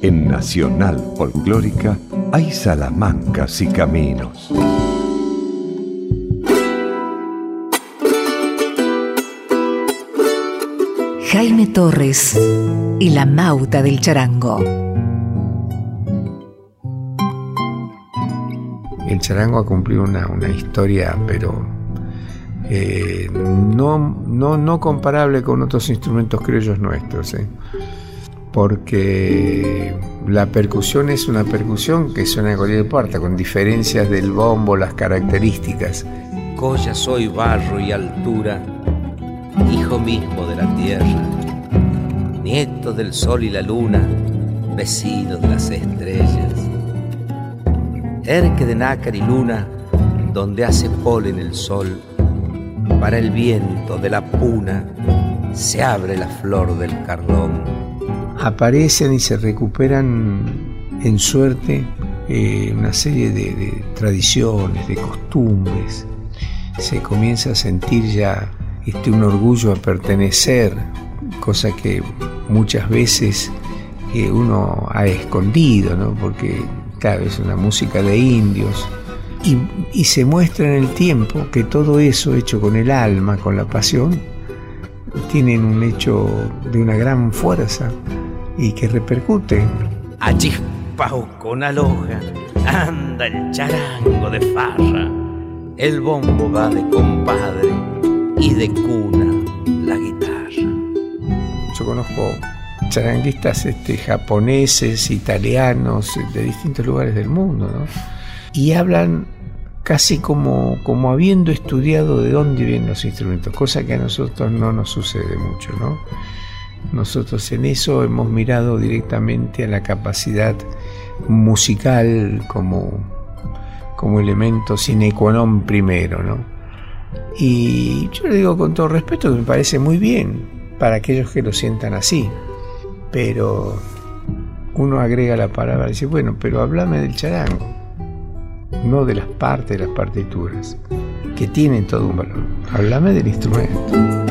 En Nacional Folclórica hay salamancas y caminos. Jaime Torres y la Mauta del Charango. El charango ha cumplido una, historia, pero eh, no, no, no, comparable con otros instrumentos criollos nuestros, ¿eh? Porque la percusión es una percusión que suena de cualquier parte, con diferencias del bombo, las características. Coya soy barro y altura, hijo mismo de la tierra, nieto del sol y la luna, vecino de las estrellas. Erque de nácar y luna, donde hace polen el sol, para el viento de la puna se abre la flor del cardón. Aparecen y se recuperan en suerte eh, una serie de tradiciones, de costumbres. Se comienza a sentir ya este, un orgullo a pertenecer, cosa que muchas veces eh, uno ha escondido, ¿no? porque claro, es una música de indios. Y, y, se muestra en el tiempo que todo eso hecho con el alma, con la pasión, tienen un hecho de una gran fuerza y que repercute. Allí con aloja, anda el charango de farra, el bombo va de compadre y de cuna la guitarra. Yo conozco charanguistas este, japoneses, italianos, de distintos lugares del mundo, ¿no? Y hablan casi como, como habiendo estudiado de dónde vienen los instrumentos, cosa que a nosotros no nos sucede mucho, ¿no? Nosotros en eso hemos mirado directamente a la capacidad musical como, como elemento sine qua non primero, ¿no? Y yo le digo con todo respeto que me parece muy bien para aquellos que lo sientan así. Pero uno agrega la palabra y dice, bueno, pero háblame del charango, no de las partes de las partituras, que tienen todo un valor. Háblame del instrumento.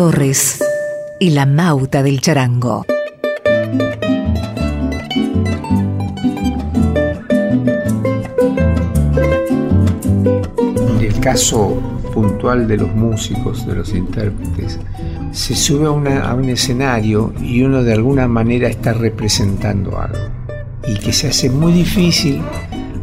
Torres y la Mauta del Charango. En el caso puntual de los músicos, de los intérpretes, se sube a, a un escenario y uno de alguna manera está representando algo. Y que se hace muy difícil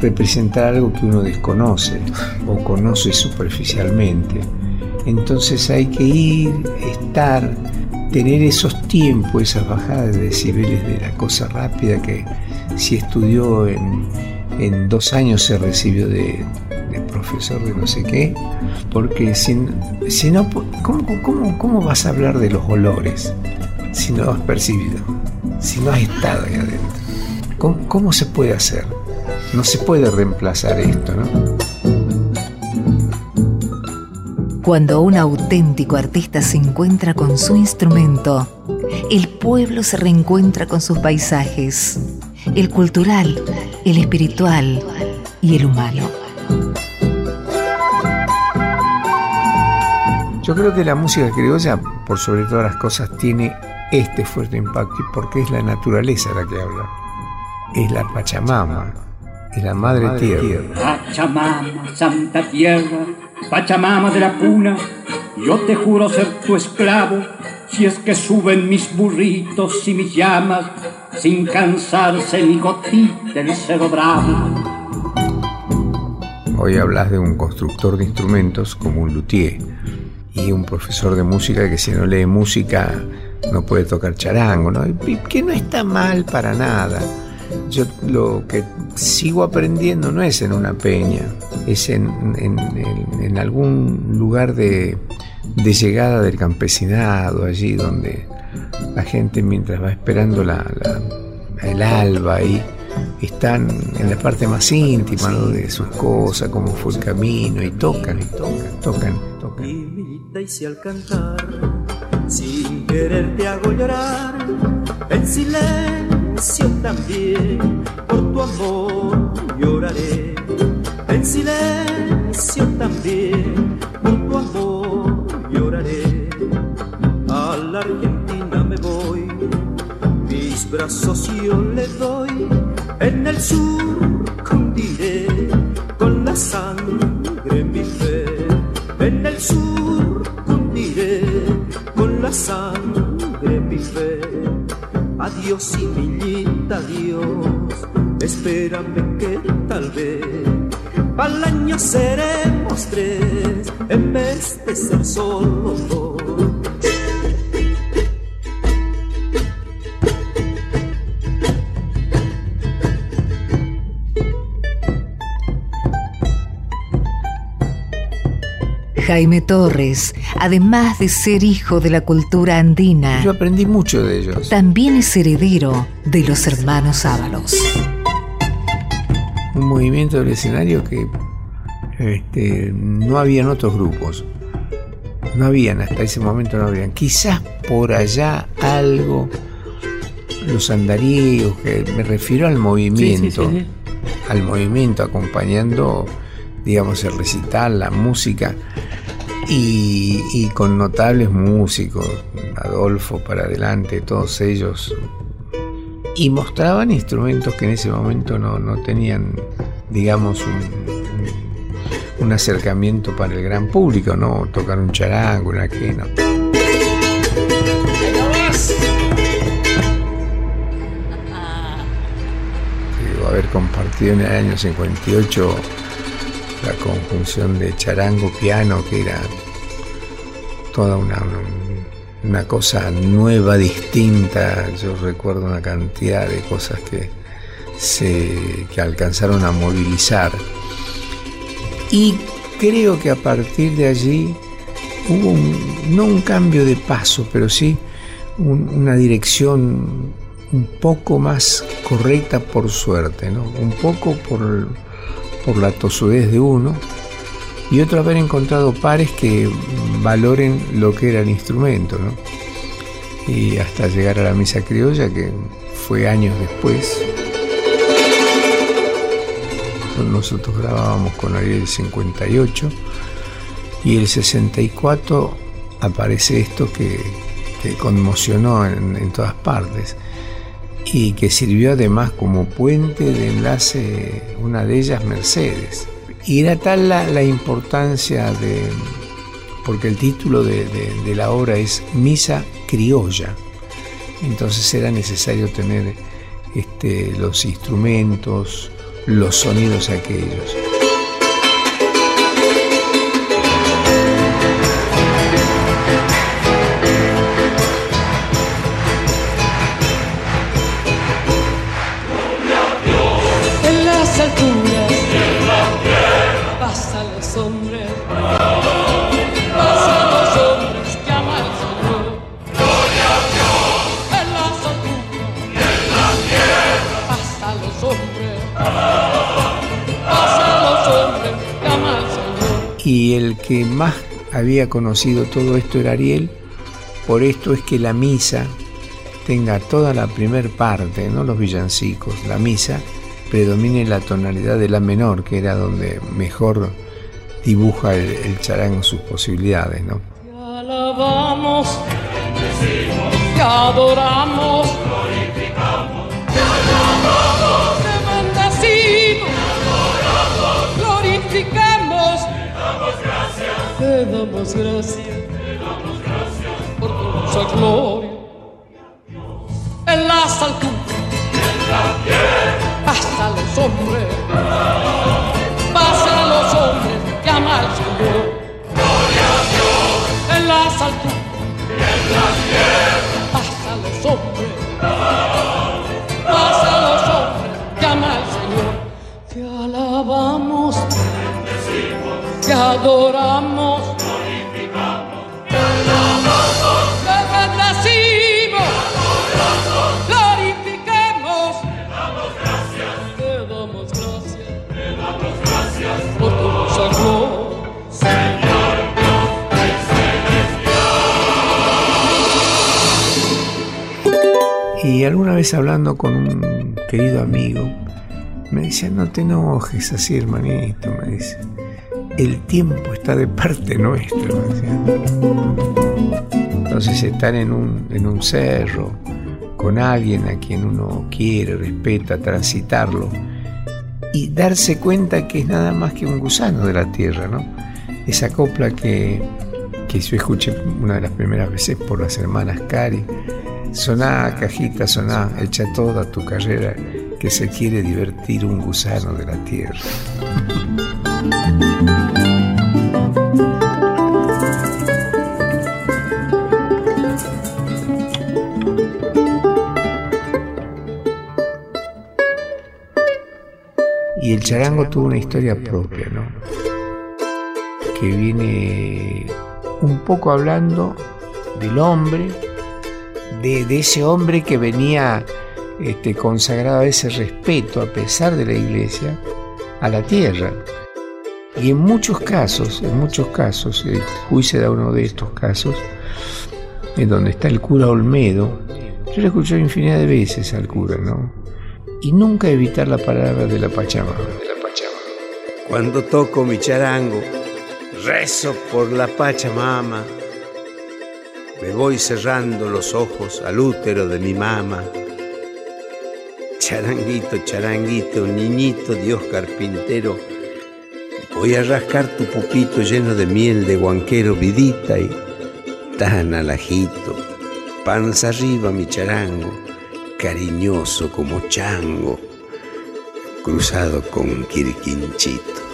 representar algo que uno desconoce o conoce superficialmente entonces hay que ir, estar, tener esos tiempos, esas bajadas de decibeles de la cosa rápida que si estudió en, dos años se recibió de, profesor de no sé qué, porque si, si no, ¿cómo, cómo, vas a hablar de los olores si no has percibido, si no has estado ahí adentro? ¿Cómo, cómo se puede hacer? No se puede reemplazar esto, ¿no? Cuando un auténtico artista se encuentra con su instrumento, el pueblo se reencuentra con sus paisajes, el cultural, el espiritual y el humano. Yo creo que la música criolla, por sobre todas las cosas, tiene este fuerte impacto porque es la naturaleza la que habla. Es la Pachamama, es la Madre, Tierra. Pachamama, Santa Tierra Pachamama de la cuna, yo te juro ser tu esclavo, si es que suben mis burritos y mis llamas, sin cansarse ni gotita el cero bravo. Hoy hablas de un constructor de instrumentos como un luthier y un profesor de música que si no lee música no puede tocar charango, ¿no? que no está mal para nada. Yo lo que sigo aprendiendo no es en una peña, es en, algún lugar de, llegada del campesinado, allí donde la gente mientras va esperando la, el alba y están en la parte más íntima de sus cosas, cómo fue el camino, y tocan, y tocan, tocan, tocan. Y al cantar sin querer te hago llorar, en silencio también, por tu amor lloraré, en silencio también, por tu amor lloraré, a la Argentina me voy, mis brazos yo le doy, en el sur cundiré con la sangre mi fe, en el sur cundiré con la sangre mi fe. Adiós, Simillita, adiós, espérame que tal vez al año seremos tres en vez de ser solo dos. Jaime Torres, además de ser hijo de la cultura andina, Yo aprendí mucho de ellos. también es heredero de los hermanos Ábalos. Un movimiento del escenario que este, no habían otros grupos. No habían, hasta ese momento no habían. Quizás por allá algo, los andaríos, que me refiero al movimiento, al movimiento acompañando, digamos, el recital, la música, y, y con notables músicos, Adolfo para adelante, todos ellos, y mostraban instrumentos que en ese momento no, no tenían, digamos, un, un- un acercamiento para el gran público, ¿no? Tocar un charango, una quena. Digo, haber compartido en el año 58 la conjunción de charango, piano, que era toda una, una cosa nueva, distinta. Yo recuerdo una cantidad de cosas que, se, que alcanzaron a movilizar. Y creo que a partir de allí hubo un- no un cambio de paso, pero sí un- una dirección un poco más correcta por suerte, ¿no? un poco por, por la tosudez de uno y otro haber encontrado pares que valoren lo que era el instrumento, ¿no? Y hasta llegar a la misa criolla, que fue años después. Nosotros grabábamos con Ariel el 58 y el 64 aparece esto que, que conmocionó en todas partes y que sirvió además como puente de enlace, una de ellas Mercedes. Y era tal la, la importancia de, porque el título de, de- de la obra es Misa Criolla, entonces era necesario tener este, los instrumentos, los sonidos aquellos. Y el que más había conocido todo esto era Ariel, por esto es que la misa tenga toda la primer parte, no los villancicos, la misa predomine la tonalidad de la menor, que era donde mejor dibuja el, charango sus posibilidades, ¿no? Te alabamos, te adoramos, te bendecimos, glorificamos, te damos gracias por tu hermosa gloria. En las alturas, pasan los hombres, pasan los hombres que ama al Señor en las alturas, pasan los hombres, pasan los hombres, llama al Señor, te alabamos, te adoramos, Y alguna vez hablando con un querido amigo, me decía, no te enojes así, hermanito, me dice. El tiempo está de parte nuestra. Entonces estar en un, en un cerro, con alguien a quien uno quiere, respeta, transitarlo, y darse cuenta que es nada más que un gusano de la tierra, ¿no? Esa copla que, que yo escuché una de las primeras veces por las hermanas Cari, soná cajita, soná, echa toda tu carrera, que se quiere divertir un gusano de la tierra. Y el charango tuvo una historia propia, ¿no? Que viene un poco hablando del hombre, de, ese hombre que venía este, consagrado a ese respeto, a pesar de la iglesia, a la tierra. Y en muchos casos, en muchos casos, el juicio da uno de estos casos, en donde está el cura Olmedo, yo lo he escuchado infinidad de veces al cura, ¿no? Y nunca evitar la palabra. De la Pachamama. Cuando toco mi charango, rezo por la Pachamama. Me voy cerrando los ojos al útero de mi mamá. Charanguito, charanguito, niñito Dios carpintero, voy a rascar tu pupito lleno de miel de guanquero, vidita y tan alajito, panza arriba mi charango, cariñoso como chango, cruzado con quirquinchito.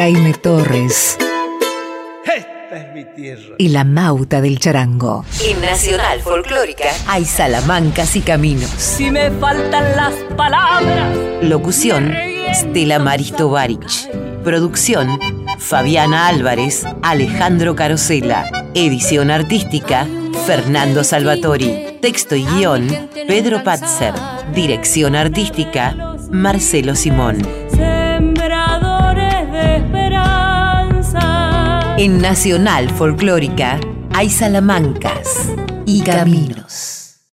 Jaime Torres Esta es mi tierra. y la Mauta del Charango. En Nacional Folclórica hay salamancas y caminos. Si me faltan las palabras, Locución, Stella Maristo Barich. Producción, Fabiana Álvarez, Alejandro Carosela. Edición artística, Fernando Salvatori. Texto y guion, Pedro Patzer. Dirección artística, Marcelo Simón. En Nacional Folclórica hay salamancas y caminos.